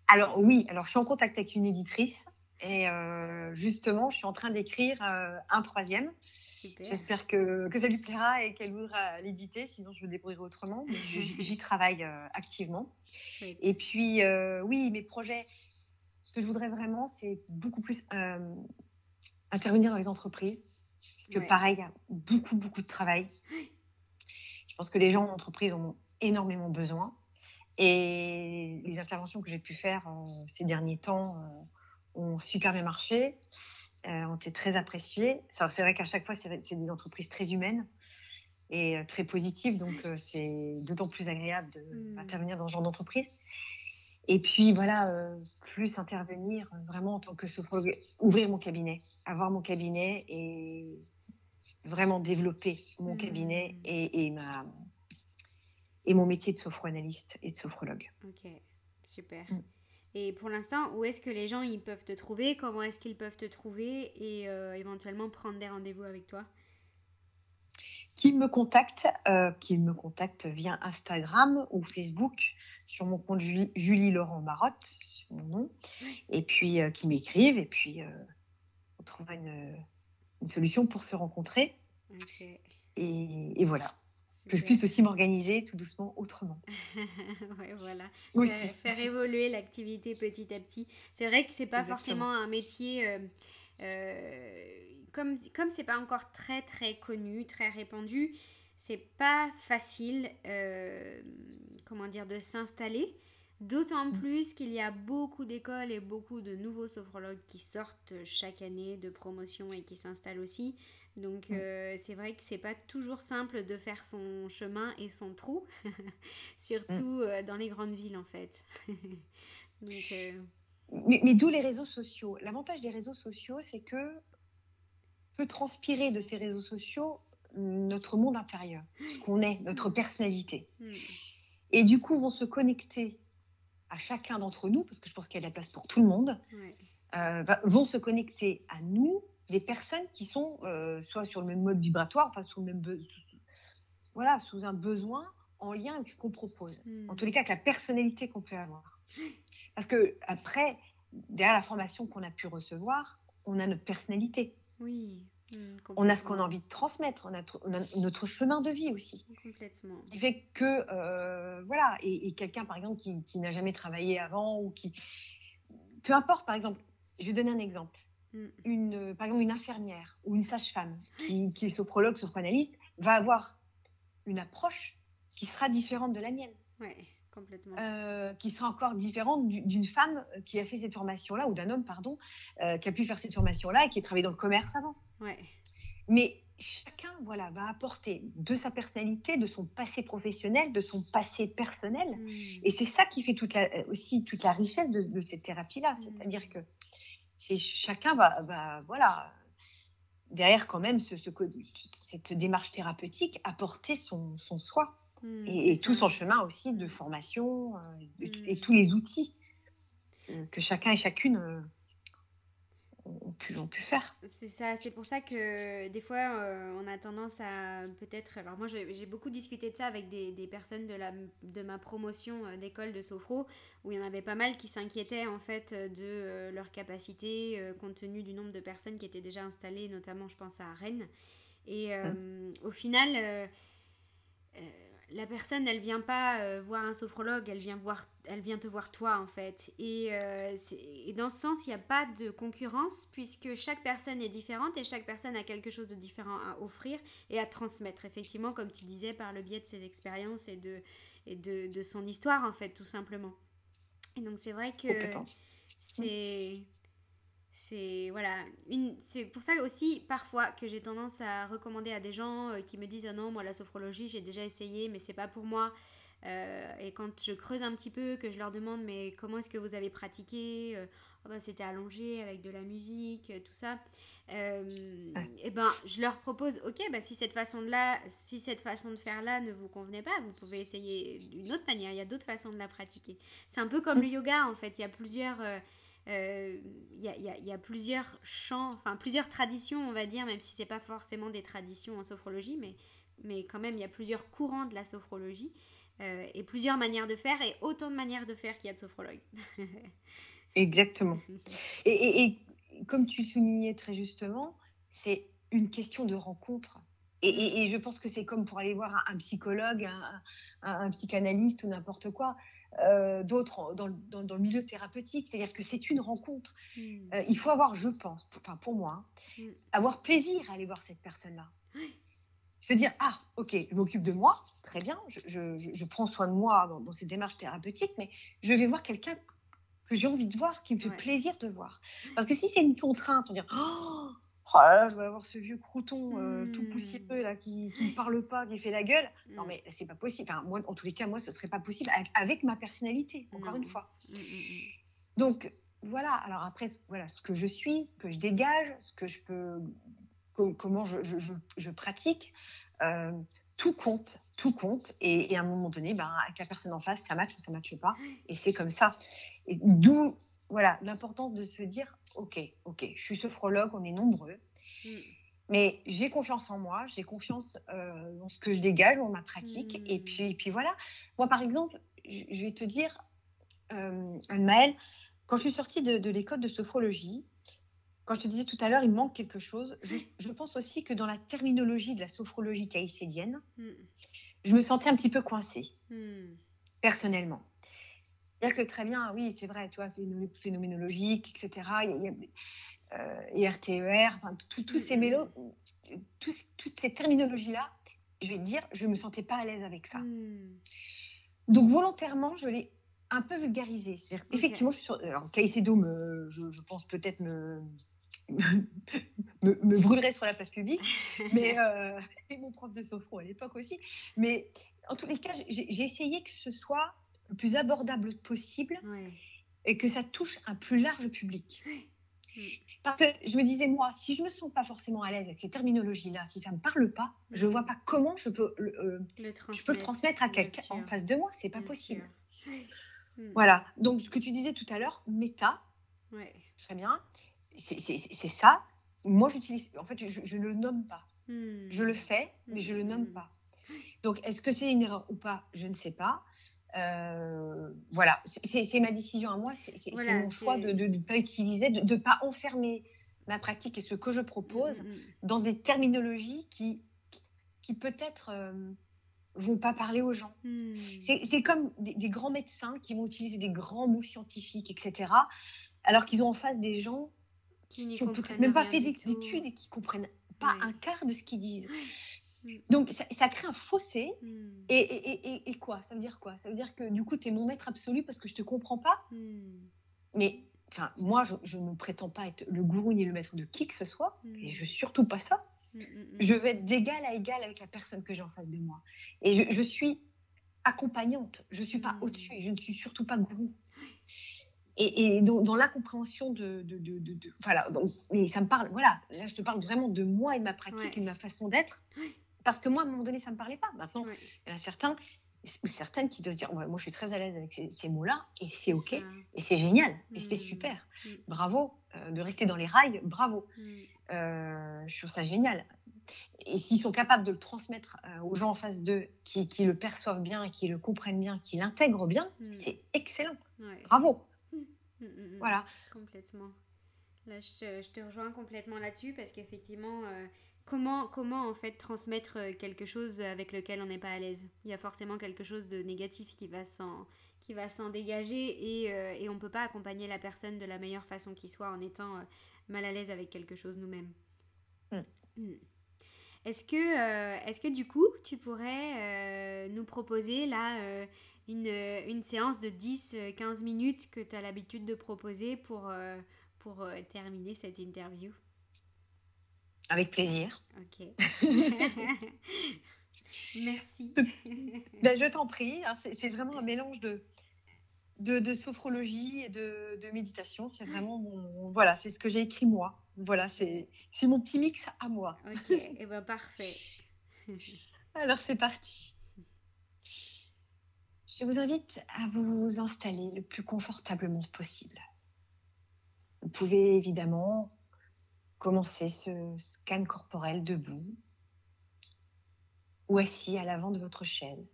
Alors oui, alors je suis en contact avec une éditrice et justement je suis en train d'écrire un troisième. J'espère que, que, ça lui plaira et qu'elle voudra l'éditer, sinon je le débrouillerai autrement. J'y travaille euh, activement. Et puis, euh, oui, mes projets, ce que je voudrais vraiment, c'est beaucoup plus euh, intervenir dans les entreprises. Parce que pareil, il y a beaucoup, beaucoup de travail. Je pense que les gens en entreprise en ont énormément besoin. Et les interventions que j'ai pu faire ces derniers temps ont super bien marché. Euh, ont été très appréciés. C'est vrai qu'à chaque fois, c'est des entreprises très humaines et euh, très positives, donc euh, c'est d'autant plus agréable d'intervenir mmh. dans ce genre d'entreprise. Et puis voilà, plus intervenir vraiment en tant que sophrologue, ouvrir mon cabinet, avoir mon cabinet et vraiment développer mon cabinet mmh. et, et, ma, et mon métier de sophroanalyste et de sophrologue. Ok, super. Mmh. Et pour l'instant, où est-ce que les gens ils peuvent te trouver? Comment est-ce qu'ils peuvent te trouver? Et euh, éventuellement prendre des rendez-vous avec toi? Qu'ils me contactent, euh, qu'ils me contactent via Instagram ou Facebook sur mon compte Julie, Laurent Marotte, mon nom, et puis euh, qui m'écrivent, et puis on trouvera une, solution pour se rencontrer. et, voilà que je puisse aussi m'organiser tout doucement autrement. <laughs> ouais, voilà. Aussi. Faire, évoluer l'activité petit à petit. C'est vrai que c'est pas forcément un métier euh, euh, comme comme c'est pas encore très très connu, très répandu, c'est pas facile, comment dire, de s'installer. D'autant mm. plus qu'il y a beaucoup d'écoles et beaucoup de nouveaux sophrologues qui sortent chaque année de promotion et qui s'installent aussi. Donc mm. euh, c'est vrai que c'est pas toujours simple de faire son chemin et son trou, <laughs> surtout mm. euh, dans les grandes villes en fait. <laughs> Euh, mais, d'où les réseaux sociaux. L'avantage des réseaux sociaux, c'est que peut transpirer de ces réseaux sociaux notre monde intérieur, ce qu'on est, <gasps> notre personnalité. Et du coup, vont se connecter à chacun d'entre nous, parce que je pense qu'il y a de la place pour tout le monde, vont se connecter à nous des personnes qui sont euh, soit sur le même mode vibratoire, enfin sous, le même voilà, sous un besoin en lien avec ce qu'on propose. Hmm. En tous les cas, avec la personnalité qu'on peut avoir. Parce que après, derrière la formation qu'on a pu recevoir, on a notre personnalité. Oui. Mm, on a ce qu'on a envie de transmettre, on a, notre chemin de vie aussi. Complètement. Qui fait que, euh, voilà, et, quelqu'un par exemple qui, n'a jamais travaillé avant ou qui. Peu importe, par exemple, je vais donner un exemple. Mm. Une, par exemple, une infirmière ou une sage-femme qui, qui est sophrologue, sophroanalyste, va avoir une approche qui sera différente de la mienne. Ouais. Complètement. Euh, qui sera encore différente d'une femme qui a fait cette formation-là, ou d'un homme, pardon, euh, qui a pu faire cette formation-là et qui a travaillé dans le commerce avant. Mais chacun voilà, va apporter de sa personnalité, de son passé professionnel, de son passé personnel. Hmm. Et c'est ça qui fait toute la, aussi toute la richesse de, cette thérapie-là. Hmm. C'est-à-dire que c'est, chacun va, va, voilà, derrière quand même ce, ce, cette démarche thérapeutique, apporter son, son soi. Hmm, et, tout son chemin aussi de formation euh, et tous les outils euh, que chacun et chacune euh, ont pu, ont pu faire. C'est ça, c'est pour ça que des fois euh, on a tendance à peut-être. Alors moi j'ai beaucoup discuté de ça avec des, des, personnes de, la, de ma promotion euh, d'école de Sophro où il y en avait pas mal qui s'inquiétaient en fait de euh, leur capacité compte tenu du nombre de personnes qui étaient déjà installées, notamment je pense à Rennes. Et mmh. au final la personne, elle vient pas euh, voir un sophrologue, elle vient, voir, elle vient te voir toi en fait. Et, euh, dans ce sens, il n'y a pas de concurrence puisque chaque personne est différente et chaque personne a quelque chose de différent à offrir et à transmettre, effectivement, comme tu disais, par le biais de ses expériences et de, et de, de son histoire en fait, tout simplement. Et donc c'est vrai que c'est c'est voilà une c'est pour ça aussi parfois que j'ai tendance à recommander à des gens euh, qui me disent oh non moi la sophrologie j'ai déjà essayé mais c'est pas pour moi. Euh, et quand je creuse un petit peu que je leur demande mais comment est-ce que vous avez pratiqué euh, oh bah, c'était allongé avec de la musique tout ça. Et ben je leur propose ok bah si cette façon de là si cette façon de faire là ne vous convenait pas vous pouvez essayer d'une autre manière il y a d'autres façons de la pratiquer. C'est un peu comme le yoga en fait. Il y a plusieurs il euh, y, a, plusieurs champs, enfin plusieurs traditions, on va dire, même si c'est pas forcément des traditions en sophrologie, mais, mais quand même, il y a plusieurs courants de la sophrologie euh, et plusieurs manières de faire et autant de manières de faire qu'il y a de sophrologues. <laughs> Exactement. Et, et, comme tu soulignais très justement, c'est une question de rencontre. Et, et, je pense que c'est comme pour aller voir un, psychologue, un, un, psychanalyste ou n'importe quoi. Euh, d'autres dans, dans, le milieu thérapeutique. C'est-à-dire que c'est une rencontre. Hmm. Euh, il faut avoir, je pense, enfin pour moi, hein, hmm. avoir plaisir à aller voir cette personne-là. Se dire, ah, ok, je m'occupe de moi, très bien, je, je, je, prends soin de moi dans, dans, ces démarches thérapeutiques, mais je vais voir quelqu'un que j'ai envie de voir, qui me fait plaisir de voir. Parce que si c'est une contrainte, on dire, oh, oh là je vais avoir ce vieux crouton euh, tout poussiéreux là qui ne parle pas, qui fait la gueule. Non, mm. mais c'est pas possible. Enfin, moi, en tous les cas, moi, ce serait pas possible avec, ma personnalité, encore une fois. Mm, mm, Donc, voilà. Alors après, voilà, ce que je suis, ce que je dégage, ce que je peux, comment je, je, je, pratique, euh, tout compte, tout compte. Et, à un moment donné, ben, avec la personne en face, ça matche ou ça matche pas. Et c'est comme ça. Et d'où voilà, l'importance de se dire, ok, ok, je suis sophrologue, on est nombreux, mm. mais j'ai confiance en moi, j'ai confiance euh, dans ce que je dégage, dans ma pratique, et mm. puis, et puis voilà. Moi, par exemple, je vais te dire, euh, Anne-Maëlle, quand je suis sortie de, l'école de sophrologie, quand je te disais tout à l'heure, il manque quelque chose, je, pense aussi que dans la terminologie de la sophrologie caïcédienne, mm. je me sentais un petit peu coincée, personnellement C'est-à-dire que très bien, oui, c'est vrai, tu vois, phénoménologique, etc. Il y a, euh, RTER, enfin, tous ces mélos, toutes ces terminologies-là, je vais te dire, je ne me sentais pas à l'aise avec ça. Donc volontairement, je l'ai un peu vulgarisé. Effectivement, je suis sur... Alors, Caicedo, me, je, je pense peut-être me, me, brûlerait sur la place publique, <laughs> mais euh, et mon prof de sophro à l'époque aussi. Mais en tous les cas, j'ai essayé que ce soit le plus abordable possible et que ça touche un plus large public. <gasps> Parce que je me disais, moi, si je ne me sens pas forcément à l'aise avec ces terminologies-là, si ça ne me parle pas, je ne vois pas comment je peux le, euh, je peux le transmettre à quelqu'un en face de moi. C'est pas possible. Hmm. <laughs> Voilà. Donc, ce que tu disais tout à l'heure, méta, très bien, c'est ça. Moi, j'utilise, en fait, je ne le nomme pas. Hmm. Je le fais, mais je ne le nomme hmm. pas. Donc, est-ce que c'est une erreur ou pas? Je ne sais pas. Euh, voilà, c'est ma décision à moi, c'est mon choix de ne pas utiliser, de ne pas enfermer ma pratique et ce que je propose dans des terminologies qui, qui peut-être euh, vont pas parler aux gens. C'est comme des, grands médecins qui vont utiliser des grands mots scientifiques, etc., alors qu'ils ont en face des gens qui n'ont peut-être même pas fait d'études et qui comprennent pas un quart de ce qu'ils disent. Donc ça, crée un fossé. Hmm. Et, et, et, quoi? Ça veut dire quoi? Ça veut dire que du coup, tu es mon maître absolu parce que je te comprends pas? Mais enfin, moi, je, ne prétends pas être le gourou ni le maître de qui que ce soit. Et je surtout pas ça. Mm, mm, mm. Je vais être d'égal à égal avec la personne que j'ai en face de moi. Et je, suis accompagnante, je ne suis pas au-dessus et je ne suis surtout pas gourou. Et, et dans, la compréhension de, de, de, voilà, donc, mais ça me parle, voilà, là je te parle vraiment de moi et de ma pratique et de ma façon d'être, parce que moi à un moment donné ça me parlait pas. Maintenant, il y en a certains ou certaines qui doivent se dire, moi je suis très à l'aise avec ces, mots-là et c'est ok et c'est génial et c'est super, bravo euh, de rester dans les rails, bravo. Euh, je trouve ça génial. Et s'ils sont capables de le transmettre euh, aux gens en face d'eux, qui, le perçoivent bien, qui le comprennent bien, qui l'intègrent bien, c'est excellent. Bravo. Voilà. Complètement. Là, je te, rejoins complètement là-dessus parce qu'effectivement, comment, comment en fait transmettre quelque chose avec lequel on n'est pas à l'aise? Il y a forcément quelque chose de négatif qui va s'en qui va s'en dégager et, et on ne peut pas accompagner la personne de la meilleure façon qui soit en étant mal à l'aise avec quelque chose nous-mêmes. Mm. Mm. Est-ce que, euh, est que du coup, tu pourrais euh, nous proposer là euh, une, une, séance de 10-15 minutes que tu as l'habitude de proposer pour, pour terminer cette interview? Avec plaisir. Ok. <laughs> Merci. Ben, je t'en prie. C'est vraiment un mélange de, de, sophrologie et de, méditation. C'est vraiment mon, voilà, c'est ce que j'ai écrit moi. Voilà, c'est mon petit mix à moi. Ok, et eh ben parfait. <laughs> Alors c'est parti. Je vous invite à vous installer le plus confortablement possible. Vous pouvez évidemment commencer ce scan corporel debout ou assis à l'avant de votre chaise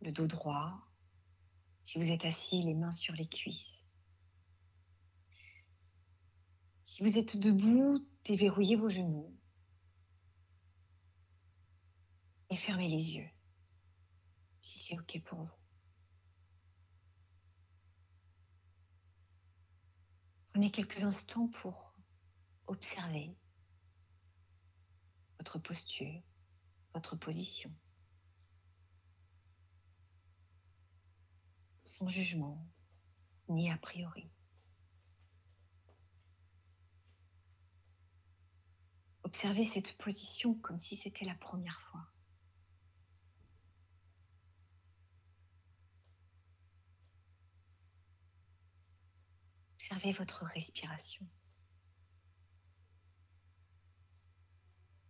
le dos droit. Si vous êtes assis, les mains sur les cuisses. Si vous êtes debout, déverrouillez vos genoux et fermez les yeux, si c'est OK pour vous. Prenez quelques instants pour observer votre posture, votre position. sans jugement ni a priori. Observez cette position comme si c'était la première fois. Observez votre respiration.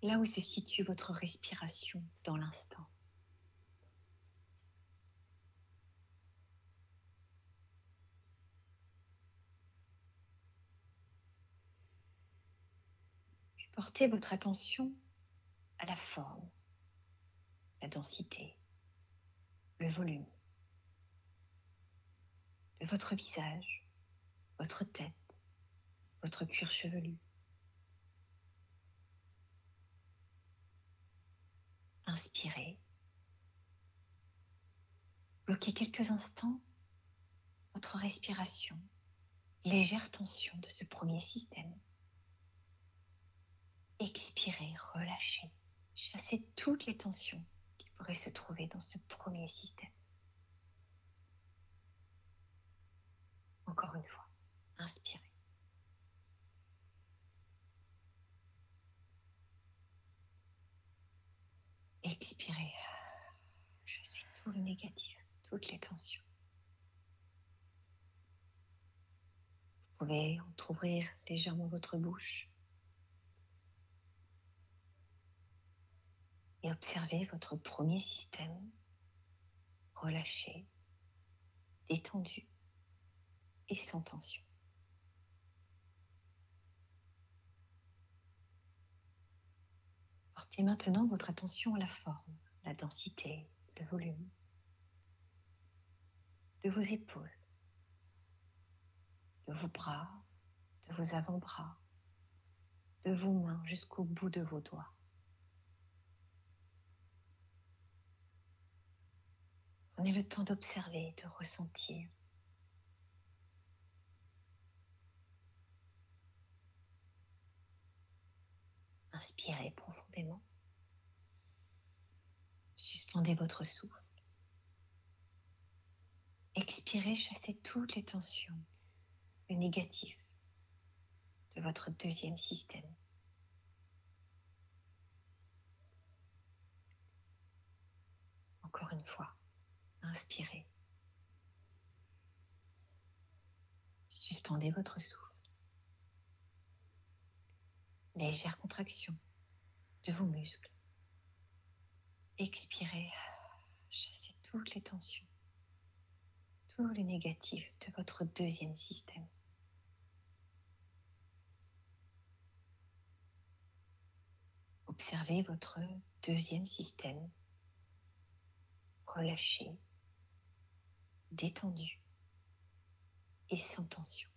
Là où se situe votre respiration dans l'instant. Portez votre attention à la forme, la densité, le volume de votre visage, votre tête, votre cuir chevelu. Inspirez. Bloquez quelques instants votre respiration, légère tension de ce premier système. Expirez, relâchez, chassez toutes les tensions qui pourraient se trouver dans ce premier système. Encore une fois, inspirez. Expirez. Chassez tout le négatif, toutes les tensions. Vous pouvez entrouvrir légèrement votre bouche et observer votre premier système relâché, détendu et sans tension. Portez maintenant votre attention à la forme, la densité, le volume de vos épaules, de vos bras, de vos avant-bras, de vos mains jusqu'au bout de vos doigts. Prenez le temps d'observer, de ressentir Inspirez profondément. Suspendez votre souffle. Expirez, chassez toutes les tensions, le négatif de votre deuxième système. Encore une fois, inspirez. Suspendez votre souffle légère contraction de vos muscles. Expirez, chassez toutes les tensions, tous les négatifs de votre deuxième système. Observez votre deuxième système relâché, détendu et sans tension.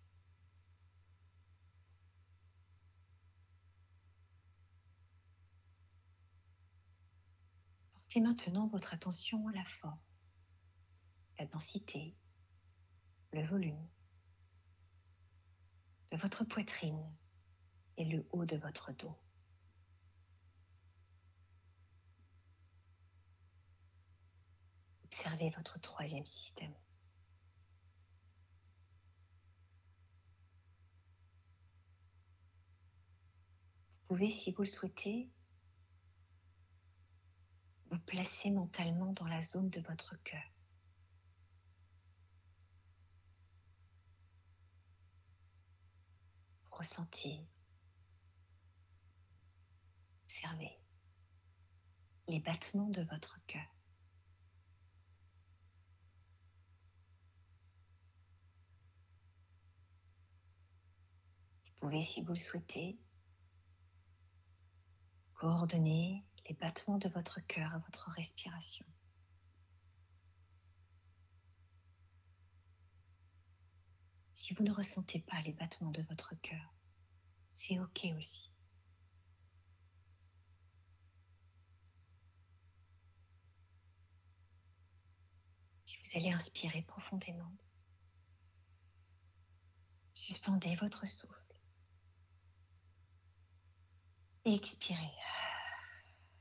Portez maintenant votre attention à la forme, la densité, le volume de votre poitrine et le haut de votre dos. Observez votre troisième système. Vous pouvez, si vous le souhaitez, vous placez mentalement dans la zone de votre cœur. Ressentez, observez les battements de votre cœur. Vous pouvez, si vous le souhaitez, coordonner les battements de votre cœur à votre respiration. Si vous ne ressentez pas les battements de votre cœur, c'est OK aussi. vous allez inspirer profondément. Suspendez votre souffle. Et expirez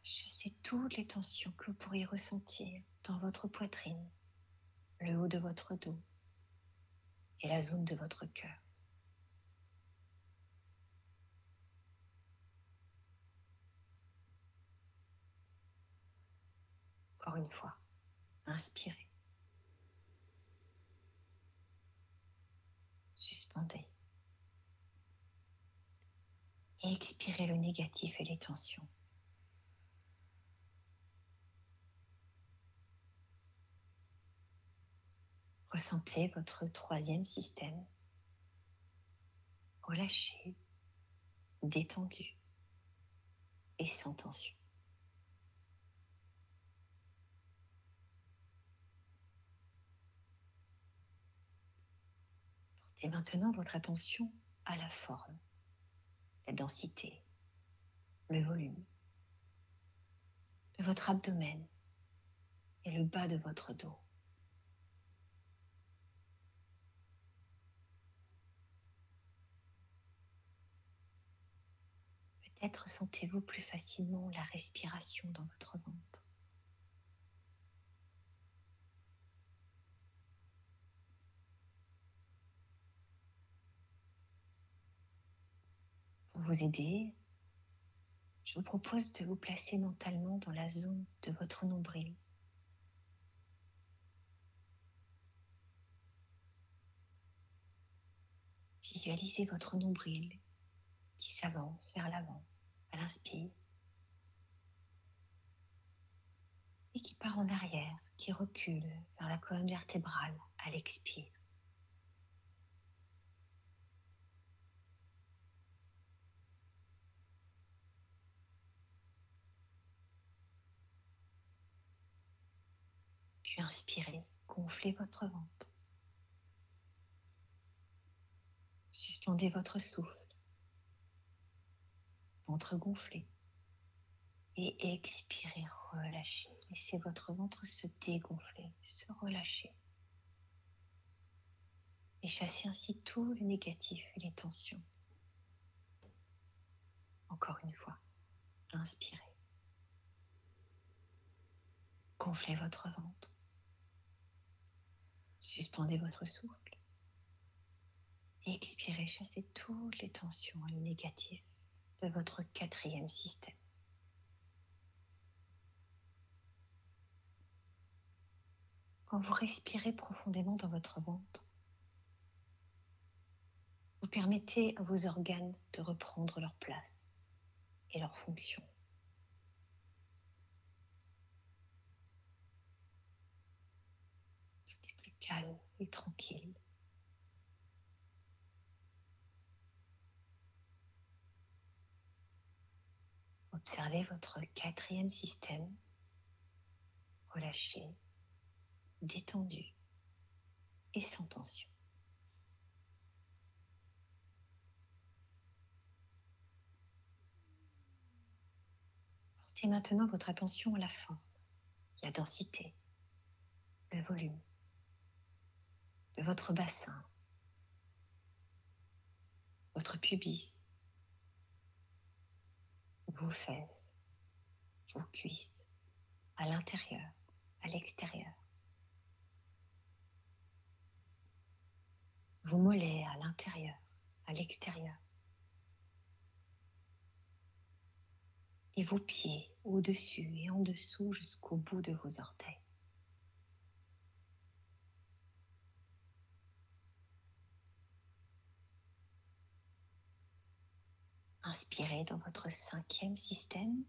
c'est toutes les tensions que vous pourriez ressentir dans votre poitrine, le haut de votre dos et la zone de votre cœur. Encore une fois, inspirez. Suspendez. Et expirez le négatif et les tensions. Ressentez votre troisième système relâché, détendu et sans tension. Portez maintenant votre attention à la forme, la densité, le volume de votre abdomen et le bas de votre dos. Peut-être sentez-vous plus facilement la respiration dans votre ventre. Pour vous aider, je vous propose de vous placer mentalement dans la zone de votre nombril. Visualisez votre nombril qui s'avance vers l'avant à l'inspire et qui part en arrière, qui recule vers la colonne vertébrale à l'expire. Puis inspirez, gonflez votre ventre. Suspendez votre souffle ventre gonflé. Et expirez, relâchez. Laissez votre ventre se dégonfler, se relâcher. Et chassez ainsi tout le négatif et les tensions. Encore une fois, inspirez. Gonflez votre ventre. Suspendez votre souffle. Expirez, chassez toutes les tensions et le négatif de votre quatrième système. Quand vous respirez profondément dans votre ventre, vous permettez à vos organes de reprendre leur place et leur fonction. Tout est plus calme et tranquille. Observez votre quatrième système, relâché, détendu et sans tension. Portez maintenant votre attention à la forme, la densité, le volume de votre bassin, votre pubis, vos fesses, vos cuisses, à l'intérieur, à l'extérieur. Vos mollets à l'intérieur, à l'extérieur. Et vos pieds au-dessus et en dessous jusqu'au bout de vos orteils. Inspirez dans votre cinquième système.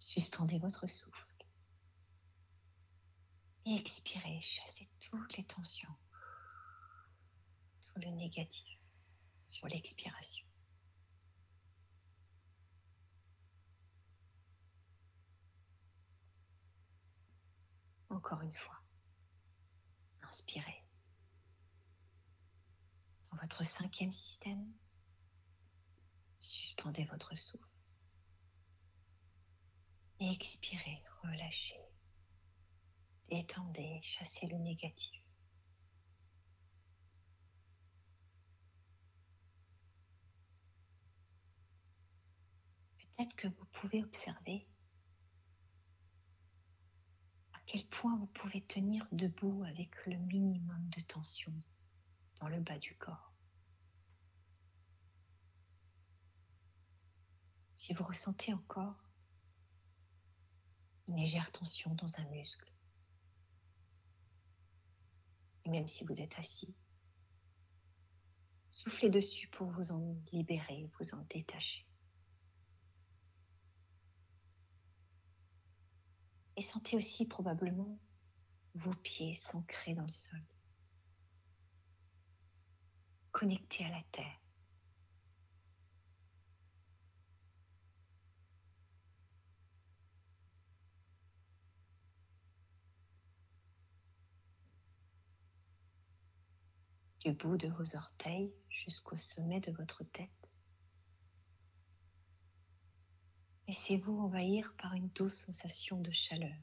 Suspendez votre souffle. Et expirez, chassez toutes les tensions, tout le négatif sur l'expiration. Encore une fois. Inspirez. Dans votre cinquième système, Suspendez votre souffle. Expirez, relâchez. Détendez, chassez le négatif. Peut-être que vous pouvez observer à quel point vous pouvez tenir debout avec le minimum de tension dans le bas du corps. Si vous ressentez encore une légère tension dans un muscle, et même si vous êtes assis, soufflez dessus pour vous en libérer, vous en détacher. Et sentez aussi probablement vos pieds s'ancrer dans le sol, connectés à la terre. Du bout de vos orteils jusqu'au sommet de votre tête. Laissez-vous envahir par une douce sensation de chaleur,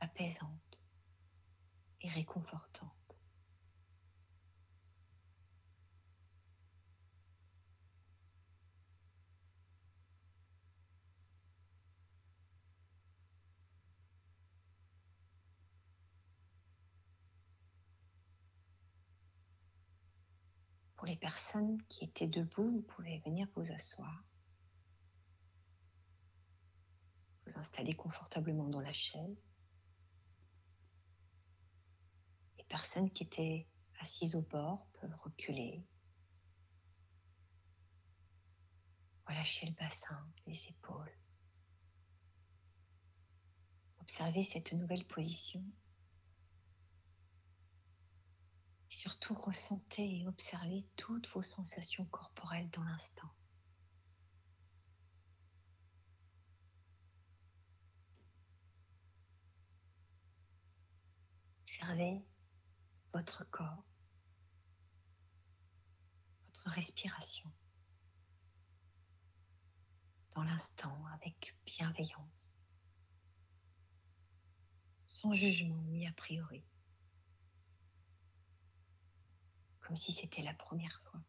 apaisante et réconfortante. Pour les personnes qui étaient debout, vous pouvez venir vous asseoir. Vous installer confortablement dans la chaise. Les personnes qui étaient assises au bord peuvent reculer. Relâchez le bassin, les épaules. Observez cette nouvelle position. Surtout, ressentez et observez toutes vos sensations corporelles dans l'instant. Observez votre corps, votre respiration dans l'instant avec bienveillance, sans jugement ni a priori, comme si c'était la première fois.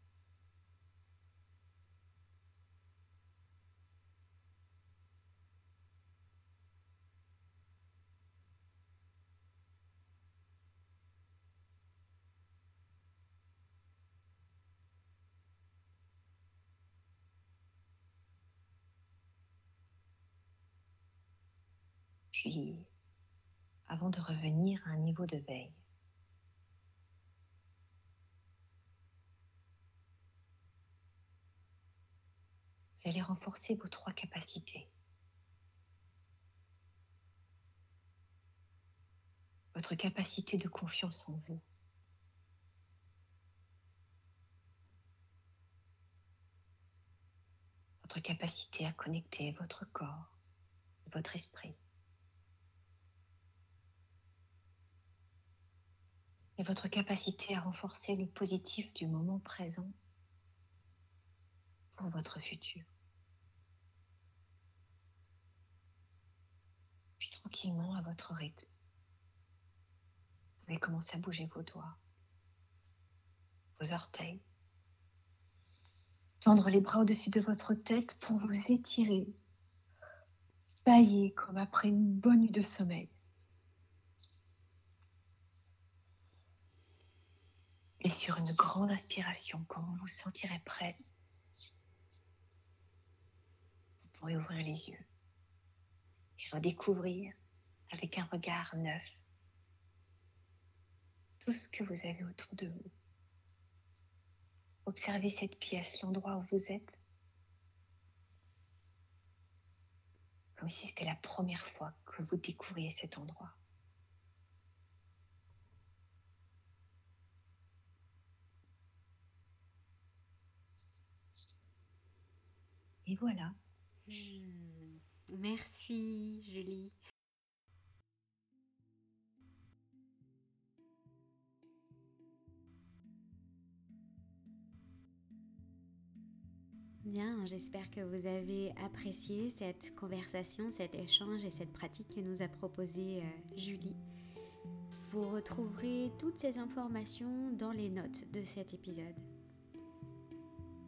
Puis, avant de revenir à un niveau de veille, allez renforcer vos trois capacités. Votre capacité de confiance en vous. Votre capacité à connecter votre corps, votre esprit. et votre capacité à renforcer le positif du moment présent pour votre futur. Puis tranquillement, à votre rythme, vous pouvez commencer à bouger vos doigts, vos orteils, tendre les bras au-dessus de votre tête pour vous étirer, bailler comme après une bonne nuit de sommeil. Et sur une grande aspiration, quand vous vous sentirez prêt, vous pourrez ouvrir les yeux et redécouvrir avec un regard neuf tout ce que vous avez autour de vous. Observez cette pièce, l'endroit où vous êtes, comme si c'était la première fois que vous découvriez cet endroit. Et voilà. Merci, Julie. Bien, j'espère que vous avez apprécié cette conversation, cet échange et cette pratique que nous a proposée euh, Julie. Vous retrouverez toutes ces informations dans les notes de cet épisode.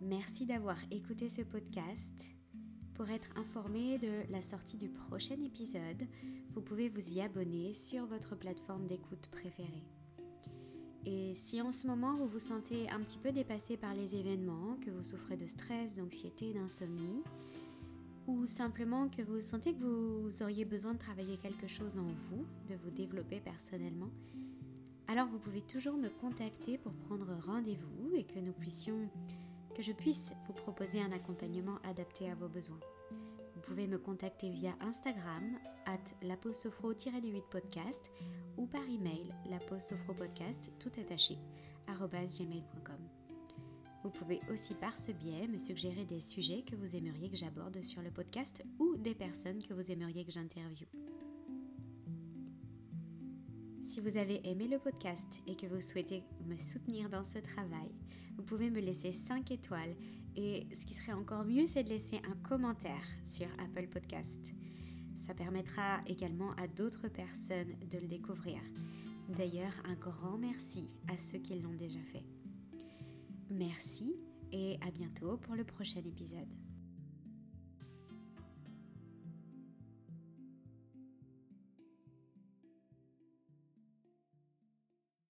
Merci d'avoir écouté ce podcast. Pour être informé de la sortie du prochain épisode, vous pouvez vous y abonner sur votre plateforme d'écoute préférée. Et si en ce moment vous vous sentez un petit peu dépassé par les événements, que vous souffrez de stress, d'anxiété, d'insomnie, ou simplement que vous sentez que vous auriez besoin de travailler quelque chose en vous, de vous développer personnellement, alors vous pouvez toujours me contacter pour prendre rendez-vous et que nous puissions que je puisse vous proposer un accompagnement adapté à vos besoins. Vous pouvez me contacter via Instagram, at laposofro-8 podcast ou par email laposofropodcast tout attaché, gmail.com. Vous pouvez aussi par ce biais me suggérer des sujets que vous aimeriez que j'aborde sur le podcast ou des personnes que vous aimeriez que j'interviewe. Si vous avez aimé le podcast et que vous souhaitez me soutenir dans ce travail, vous pouvez me laisser 5 étoiles et ce qui serait encore mieux, c'est de laisser un commentaire sur Apple Podcast. Ça permettra également à d'autres personnes de le découvrir. D'ailleurs, un grand merci à ceux qui l'ont déjà fait. Merci et à bientôt pour le prochain épisode.